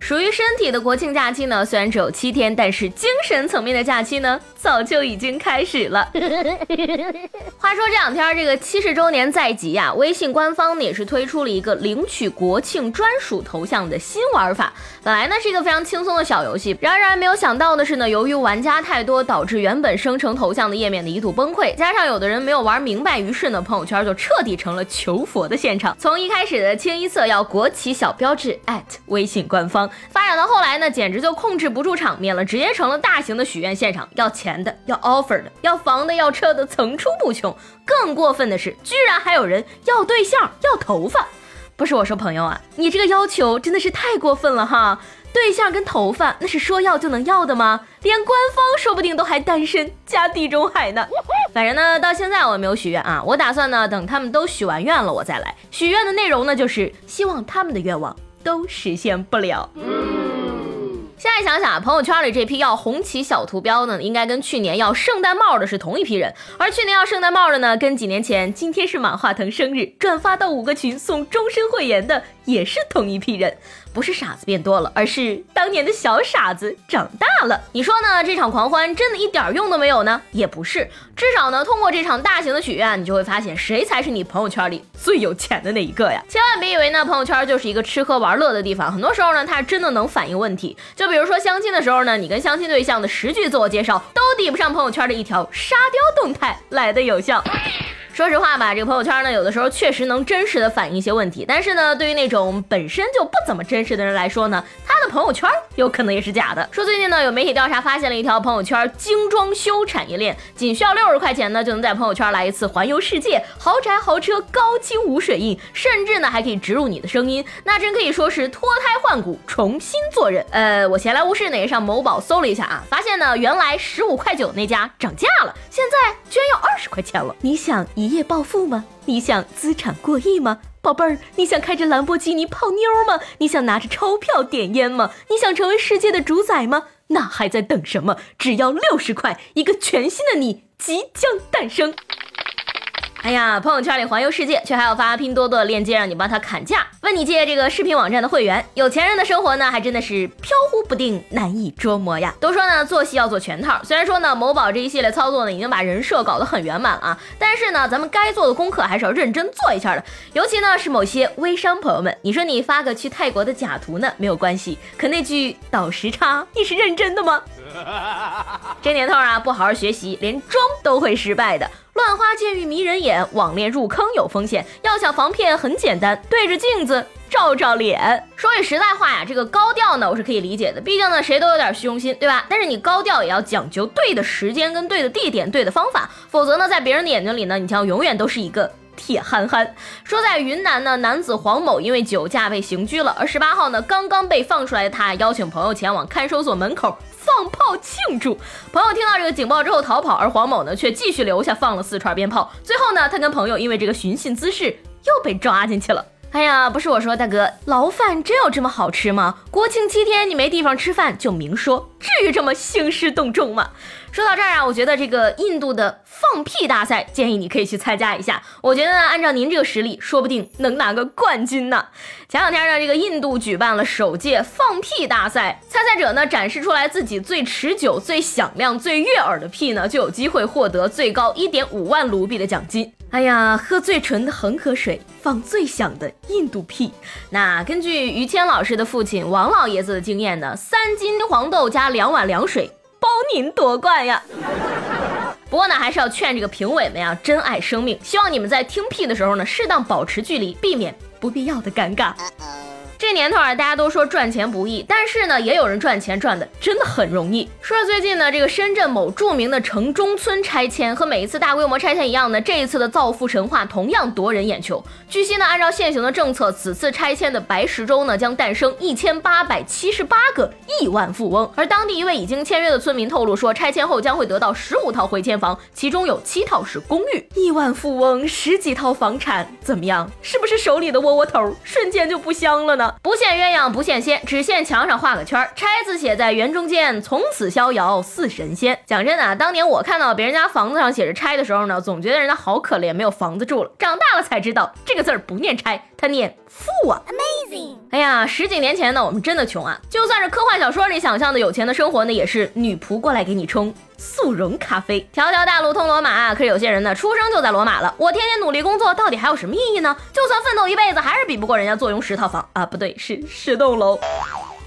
属于身体的国庆假期呢，虽然只有七天，但是精神层面的假期呢，早就已经开始了。话说这两天这个七十周年在即呀，微信官方呢也是推出了一个领取国庆专属头像的新玩法。本来呢是一个非常轻松的小游戏，然而没有想到的是呢，由于玩家太多，导致原本生成头像的页面的一度崩溃，加上有的人没有玩明白，于是呢朋友圈就彻底成了求佛的现场。从一开始的清一色要国旗小标志微信官方。发展到后来呢，简直就控制不住场面了，直接成了大型的许愿现场，要钱的，要 offer 的，要房的，要车的，层出不穷。更过分的是，居然还有人要对象，要头发。不是我说朋友啊，你这个要求真的是太过分了哈！对象跟头发那是说要就能要的吗？连官方说不定都还单身加地中海呢。反正呢，到现在我没有许愿啊，我打算呢，等他们都许完愿了，我再来许愿的内容呢，就是希望他们的愿望。都实现不了。现在想想，朋友圈里这批要红旗小图标呢，应该跟去年要圣诞帽的是同一批人。而去年要圣诞帽的呢，跟几年前今天是马化腾生日转发到五个群送终身会员的也是同一批人。不是傻子变多了，而是当年的小傻子长大了。你说呢？这场狂欢真的一点用都没有呢？也不是，至少呢，通过这场大型的许愿，你就会发现谁才是你朋友圈里最有钱的那一个呀！千万别以为呢，朋友圈就是一个吃喝玩乐的地方，很多时候呢，它真的能反映问题。就比如说相亲的时候呢，你跟相亲对象的十句自我介绍，都抵不上朋友圈的一条沙雕动态来的有效。说实话吧，这个朋友圈呢，有的时候确实能真实的反映一些问题。但是呢，对于那种本身就不怎么真实的人来说呢，他的朋友圈有可能也是假的。说最近呢，有媒体调查发现了一条朋友圈精装修产业链，仅需要六十块钱呢，就能在朋友圈来一次环游世界，豪宅、豪车、高清无水印，甚至呢还可以植入你的声音，那真可以说是脱胎换骨，重新做人。呃，我闲来无事呢，也上某宝搜了一下啊，发现呢，原来十五块九那家涨价了，现在居然要二十块钱了。你想一？一夜暴富吗？你想资产过亿吗，宝贝儿？你想开着兰博基尼泡妞吗？你想拿着钞票点烟吗？你想成为世界的主宰吗？那还在等什么？只要六十块，一个全新的你即将诞生。哎呀，朋友圈里环游世界，却还要发拼多多的链接让你帮他砍价，问你借这个视频网站的会员。有钱人的生活呢，还真的是飘忽不定，难以捉摸呀。都说呢，做戏要做全套。虽然说呢，某宝这一系列操作呢，已经把人设搞得很圆满了啊，但是呢，咱们该做的功课还是要认真做一下的。尤其呢，是某些微商朋友们，你说你发个去泰国的假图呢，没有关系，可那句倒时差，你是认真的吗？这年头啊，不好好学习，连装都会失败的。乱花渐欲迷人眼，网恋入坑有风险。要想防骗很简单，对着镜子照照脸。说句实在话呀，这个高调呢，我是可以理解的，毕竟呢，谁都有点虚荣心，对吧？但是你高调也要讲究对的时间、跟对的地点、对的方法，否则呢，在别人的眼睛里呢，你将永远都是一个铁憨憨。说在云南呢，男子黄某因为酒驾被刑拘了，而十八号呢，刚刚被放出来的他，邀请朋友前往看守所门口。放炮庆祝，朋友听到这个警报之后逃跑，而黄某呢却继续留下放了四串鞭炮。最后呢，他跟朋友因为这个寻衅滋事又被抓进去了。哎呀，不是我说，大哥，牢饭真有这么好吃吗？国庆七天你没地方吃饭就明说，至于这么兴师动众吗？说到这儿啊，我觉得这个印度的放屁大赛，建议你可以去参加一下。我觉得呢，按照您这个实力，说不定能拿个冠军呢。前两天呢，这个印度举办了首届放屁大赛，参赛者呢展示出来自己最持久、最响亮、最悦耳的屁呢，就有机会获得最高一点五万卢比的奖金。哎呀，喝最纯的恒河水，放最响的印度屁。那根据于谦老师的父亲王老爷子的经验呢，三斤黄豆加两碗凉水，包您夺冠呀。不过呢，还是要劝这个评委们呀，珍爱生命。希望你们在听屁的时候呢，适当保持距离，避免不必要的尴尬。这年头啊，大家都说赚钱不易，但是呢，也有人赚钱赚的真的很容易。说最近呢，这个深圳某著名的城中村拆迁和每一次大规模拆迁一样呢，这一次的造富神话同样夺人眼球。据悉呢，按照现行的政策，此次拆迁的白石洲呢，将诞生一千八百七十八个亿万富翁。而当地一位已经签约的村民透露说，拆迁后将会得到十五套回迁房，其中有七套是公寓。亿万富翁十几套房产，怎么样？是不是手里的窝窝头瞬间就不香了呢？不羡鸳鸯不羡仙，只羡墙上画个圈儿，拆字写在圆中间，从此逍遥似神仙。讲真的啊，当年我看到别人家房子上写着拆的时候呢，总觉得人家好可怜，没有房子住了。长大了才知道，这个字儿不念拆，它念富啊。哎呀，十几年前呢，我们真的穷啊，就算是科幻小说里想象的有钱的生活呢，也是女仆过来给你冲。速溶咖啡，条条大路通罗马。可是有些人呢，出生就在罗马了。我天天努力工作，到底还有什么意义呢？就算奋斗一辈子，还是比不过人家坐拥十套房啊，不对，是十栋楼。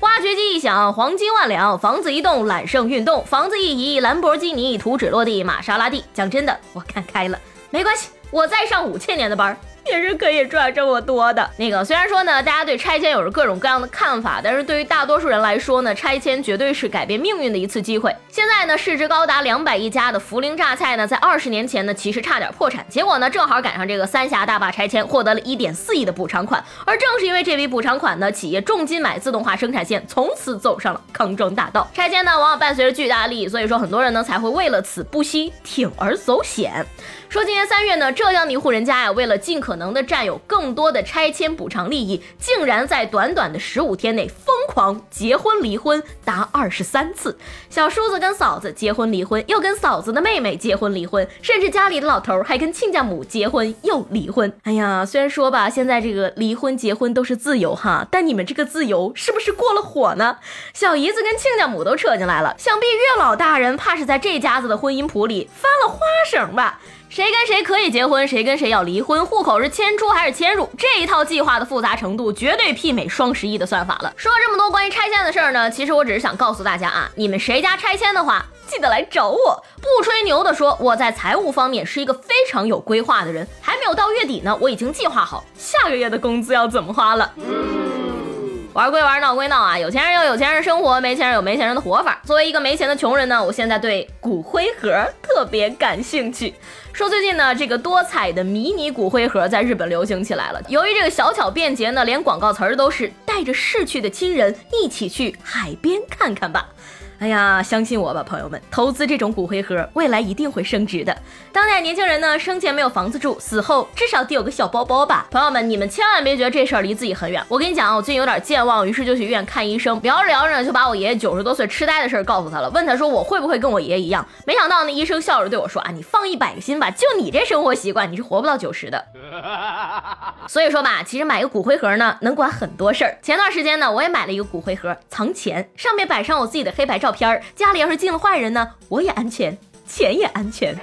挖掘机一响，黄金万两；房子一栋，揽胜运动；房子一移，兰博基尼图纸落地，玛莎拉蒂。讲真的，我看开了，没关系，我再上五千年的班儿。也是可以赚这么多的。那个虽然说呢，大家对拆迁有着各种各样的看法，但是对于大多数人来说呢，拆迁绝对是改变命运的一次机会。现在呢，市值高达两百亿家的涪陵榨菜呢，在二十年前呢，其实差点破产，结果呢，正好赶上这个三峡大坝拆迁，获得了一点四亿的补偿款。而正是因为这笔补偿款呢，企业重金买自动化生产线，从此走上了康庄大道。拆迁呢，往往伴随着巨大利益，所以说很多人呢才会为了此不惜铤而走险。说今年三月呢，浙江的一户人家呀，为了尽可能能的占有更多的拆迁补偿利益，竟然在短短的十五天内疯狂结婚离婚达二十三次。小叔子跟嫂子结婚离婚，又跟嫂子的妹妹结婚离婚，甚至家里的老头还跟亲家母结婚又离婚。哎呀，虽然说吧，现在这个离婚结婚都是自由哈，但你们这个自由是不是过了火呢？小姨子跟亲家母都扯进来了，想必月老大人怕是在这家子的婚姻谱里翻了花绳吧。谁跟谁可以结婚，谁跟谁要离婚，户口是迁出还是迁入，这一套计划的复杂程度绝对媲美双十一的算法了。说了这么多关于拆迁的事儿呢，其实我只是想告诉大家啊，你们谁家拆迁的话，记得来找我。不吹牛的说，我在财务方面是一个非常有规划的人。还没有到月底呢，我已经计划好下个月的工资要怎么花了。玩归玩，闹归闹啊！有钱人有有钱人的生活，没钱人有没钱人的活法。作为一个没钱的穷人呢，我现在对骨灰盒特别感兴趣。说最近呢，这个多彩的迷你骨灰盒在日本流行起来了。由于这个小巧便捷呢，连广告词儿都是带着逝去的亲人一起去海边看看吧。哎呀，相信我吧，朋友们，投资这种骨灰盒，未来一定会升值的。当代年轻人呢，生前没有房子住，死后至少得有个小包包吧。朋友们，你们千万别觉得这事儿离自己很远。我跟你讲啊，我最近有点健忘，于是就去医院看医生。聊着聊着，就把我爷爷九十多岁痴呆的事儿告诉他了，问他说我会不会跟我爷爷一样？没想到那医生笑着对我说啊，你放一百个心吧，就你这生活习惯，你是活不到九十的。所以说吧，其实买个骨灰盒呢，能管很多事儿。前段时间呢，我也买了一个骨灰盒，藏钱，上面摆上我自己的黑白照。片儿，家里要是进了坏人呢，我也安全，钱也安全。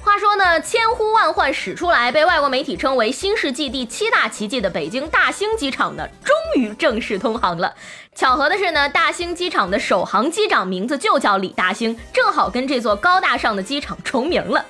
话说呢，千呼万唤始出来，被外国媒体称为新世纪第七大奇迹的北京大兴机场呢，终于正式通航了。巧合的是呢，大兴机场的首航机长名字就叫李大兴，正好跟这座高大上的机场重名了。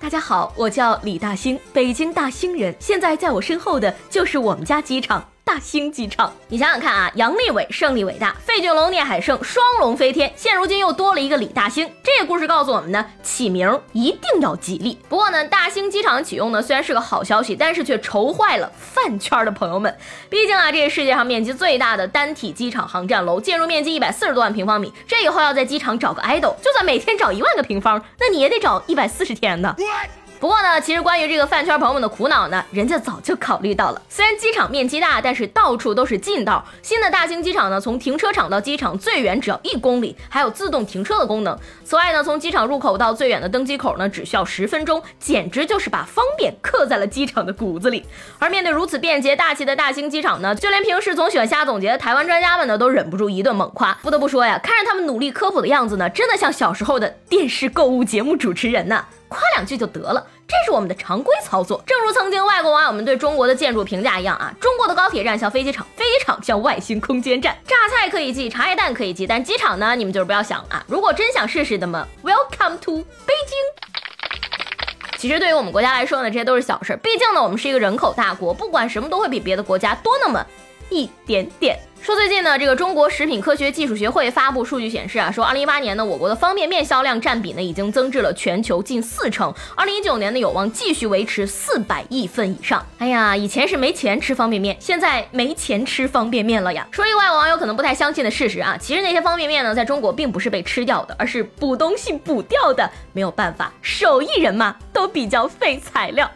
大家好，我叫李大兴，北京大兴人。现在在我身后的就是我们家机场。大兴机场，你想想看啊，杨利伟胜利伟大，费俊龙聂海胜双龙飞天，现如今又多了一个李大兴。这个故事告诉我们呢，起名一定要吉利。不过呢，大兴机场启用呢，虽然是个好消息，但是却愁坏了饭圈的朋友们。毕竟啊，这是世界上面积最大的单体机场航站楼，建筑面积一百四十多万平方米。这以后要在机场找个 idol，就算每天找一万个平方，那你也得找一百四十天呢。不过呢，其实关于这个饭圈朋友们的苦恼呢，人家早就考虑到了。虽然机场面积大，但是到处都是近道。新的大兴机场呢，从停车场到机场最远只要一公里，还有自动停车的功能。此外呢，从机场入口到最远的登机口呢，只需要十分钟，简直就是把方便刻在了机场的骨子里。而面对如此便捷大气的大兴机场呢，就连平时总喜欢瞎总结的台湾专家们呢，都忍不住一顿猛夸。不得不说呀，看着他们努力科普的样子呢，真的像小时候的电视购物节目主持人呢。夸两句就得了，这是我们的常规操作。正如曾经外国网友们对中国的建筑评价一样啊，中国的高铁站像飞机场，飞机场像外星空间站。榨菜可以寄，茶叶蛋可以寄，但机场呢，你们就是不要想啊。如果真想试试的么，Welcome to 北京。其实对于我们国家来说呢，这些都是小事儿，毕竟呢，我们是一个人口大国，不管什么都会比别的国家多那么一点点。说最近呢，这个中国食品科学技术学会发布数据显示啊，说二零一八年呢，我国的方便面销量占比呢已经增至了全球近四成，二零一九年呢有望继续维持四百亿份以上。哎呀，以前是没钱吃方便面，现在没钱吃方便面了呀。说一个外网友可能不太相信的事实啊，其实那些方便面呢，在中国并不是被吃掉的，而是补东西补掉的。没有办法，手艺人嘛，都比较费材料。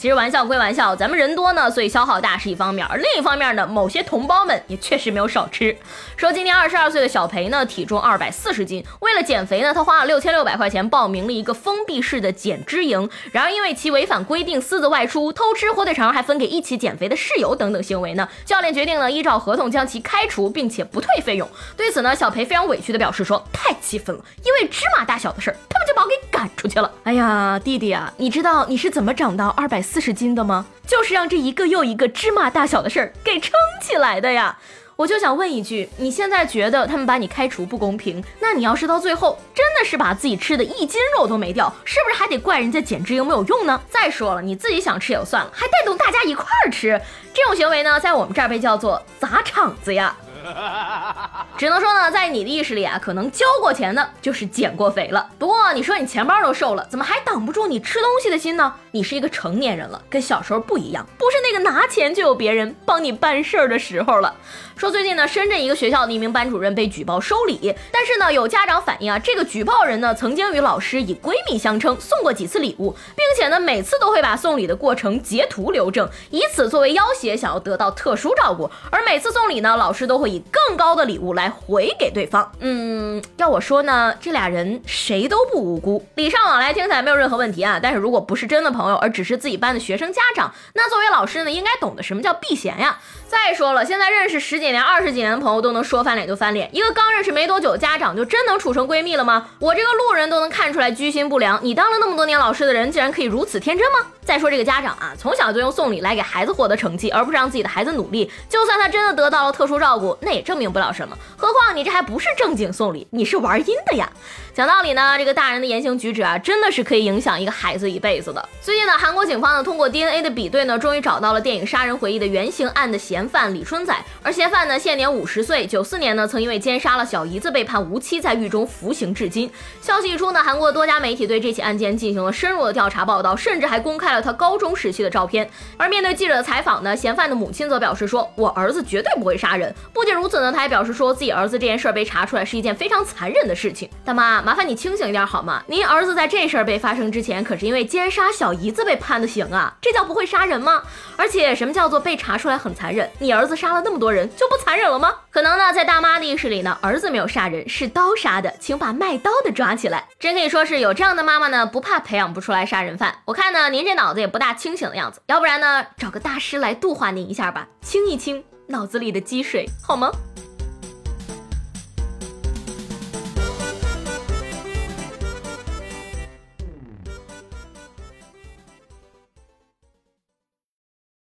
其实玩笑归玩笑，咱们人多呢，所以消耗大是一方面，而另一方面呢，某些同胞们也确实没有少吃。说今年二十二岁的小裴呢，体重二百四十斤，为了减肥呢，他花了六千六百块钱报名了一个封闭式的减脂营。然而因为其违反规定，私自外出偷吃火腿肠，还分给一起减肥的室友等等行为呢，教练决定呢依照合同将其开除，并且不退费用。对此呢，小裴非常委屈的表示说，太气愤了，因为芝麻大小的事儿，他们就把我给赶出去了。哎呀，弟弟啊，你知道你是怎么长到二百？四十斤的吗？就是让这一个又一个芝麻大小的事儿给撑起来的呀！我就想问一句，你现在觉得他们把你开除不公平？那你要是到最后真的是把自己吃的一斤肉都没掉，是不是还得怪人家减脂营没有用呢？再说了，你自己想吃也就算了，还带动大家一块儿吃，这种行为呢，在我们这儿被叫做砸场子呀！只能说呢，在你的意识里啊，可能交过钱的就是减过肥了。不过你说你钱包都瘦了，怎么还挡不住你吃东西的心呢？你是一个成年人了，跟小时候不一样，不是那个拿钱就有别人帮你办事儿的时候了。说最近呢，深圳一个学校的一名班主任被举报收礼，但是呢，有家长反映啊，这个举报人呢，曾经与老师以闺蜜相称，送过几次礼物，并且呢，每次都会把送礼的过程截图留证，以此作为要挟，想要得到特殊照顾。而每次送礼呢，老师都会以更高的礼物来回给对方。嗯，要我说呢，这俩人谁都不无辜，礼尚往来听起来没有任何问题啊。但是如果不是真的朋朋友，而只是自己班的学生家长，那作为老师呢，应该懂得什么叫避嫌呀。再说了，现在认识十几年、二十几年的朋友都能说翻脸就翻脸，一个刚认识没多久家长就真能处成闺蜜了吗？我这个路人都能看出来居心不良，你当了那么多年老师的人，竟然可以如此天真吗？再说这个家长啊，从小就用送礼来给孩子获得成绩，而不是让自己的孩子努力，就算他真的得到了特殊照顾，那也证明不了什么。何况你这还不是正经送礼，你是玩阴的呀！讲道理呢，这个大人的言行举止啊，真的是可以影响一个孩子一辈子的。最近呢，韩国警方呢通过 DNA 的比对呢，终于找到了电影《杀人回忆》的原型案的嫌嫌犯李春仔。而嫌犯呢现年五十岁，九四年呢曾因为奸杀了小姨子被判无期，在狱中服刑至今。消息一出呢，韩国多家媒体对这起案件进行了深入的调查报道，甚至还公开了他高中时期的照片。而面对记者的采访呢，嫌犯的母亲则表示说：“我儿子绝对不会杀人。”不仅如此呢，他还表示说自己儿子这件事被查出来是一件非常残忍的事情。大妈。麻烦你清醒一点好吗？您儿子在这事儿被发生之前，可是因为奸杀小姨子被判的刑啊，这叫不会杀人吗？而且什么叫做被查出来很残忍？你儿子杀了那么多人就不残忍了吗？可能呢，在大妈的意识里呢，儿子没有杀人，是刀杀的，请把卖刀的抓起来。真可以说是有这样的妈妈呢，不怕培养不出来杀人犯。我看呢，您这脑子也不大清醒的样子，要不然呢，找个大师来度化您一下吧，清一清脑子里的积水，好吗？